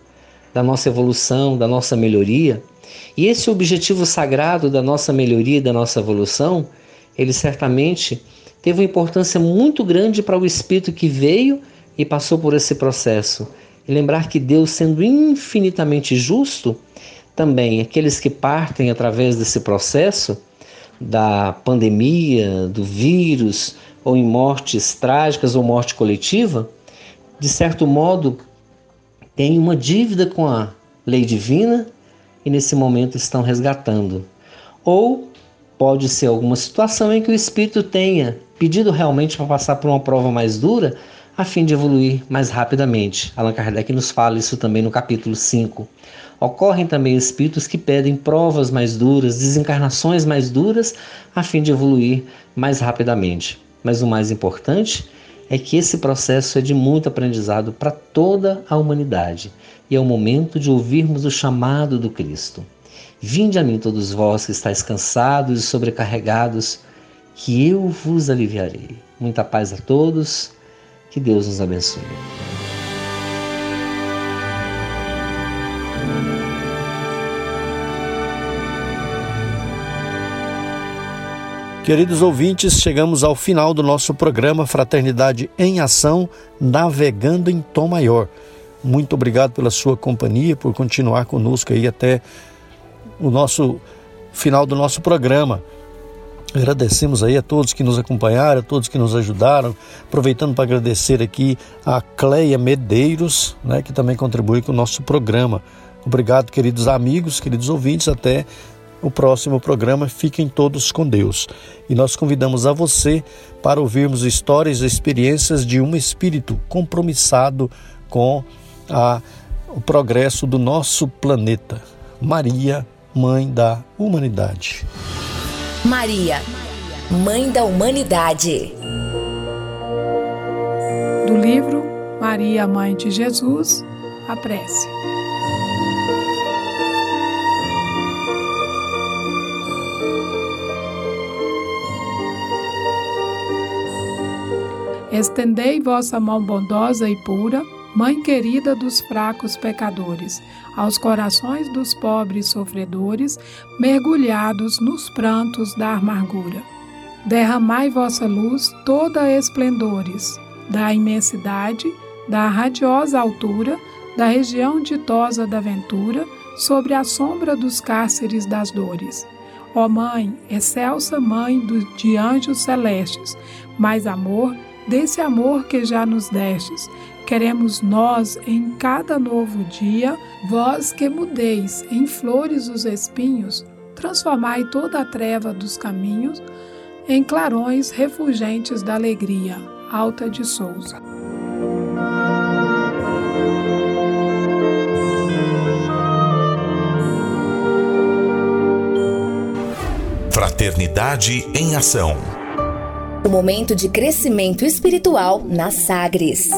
da nossa evolução, da nossa melhoria. E esse objetivo sagrado da nossa melhoria da nossa evolução, ele certamente teve uma importância muito grande para o espírito que veio e passou por esse processo. E lembrar que Deus, sendo infinitamente justo, também aqueles que partem através desse processo da pandemia, do vírus, ou em mortes trágicas ou morte coletiva, de certo modo têm uma dívida com a lei divina e nesse momento estão resgatando. Ou pode ser alguma situação em que o espírito tenha pedido realmente para passar por uma prova mais dura a fim de evoluir mais rapidamente. Allan Kardec nos fala isso também no capítulo 5. Ocorrem também espíritos que pedem provas mais duras, desencarnações mais duras, a fim de evoluir mais rapidamente. Mas o mais importante é que esse processo é de muito aprendizado para toda a humanidade e é o momento de ouvirmos o chamado do Cristo. Vinde a mim todos vós que estáis cansados e sobrecarregados, que eu vos aliviarei. Muita paz a todos, que Deus nos abençoe. Queridos ouvintes, chegamos ao final do nosso programa Fraternidade em Ação, navegando em Tom Maior. Muito obrigado pela sua companhia, por continuar conosco aí até o nosso final do nosso programa. Agradecemos aí a todos que nos acompanharam, a todos que nos ajudaram, aproveitando para agradecer aqui a Cleia Medeiros, né, que também contribui com o nosso programa. Obrigado, queridos amigos, queridos ouvintes, até o próximo programa. Fiquem todos com Deus. E nós convidamos a você para ouvirmos histórias e experiências de um espírito compromissado com a, o progresso do nosso planeta. Maria, Mãe da Humanidade. Maria, Mãe da Humanidade. Do livro Maria, Mãe de Jesus, a prece. Estendei vossa mão bondosa e pura, Mãe querida dos fracos pecadores, aos corações dos pobres sofredores, mergulhados nos prantos da amargura. Derramai vossa luz toda esplendores, da imensidade, da radiosa altura, da região ditosa da ventura, sobre a sombra dos cárceres das dores. Ó Mãe, excelsa Mãe de anjos celestes, mais amor, desse amor que já nos destes. Queremos nós, em cada novo dia, vós que mudeis em flores os espinhos, transformai toda a treva dos caminhos em clarões refulgentes da alegria. Alta de Souza. Fraternidade em Ação. O momento de crescimento espiritual na Sagres.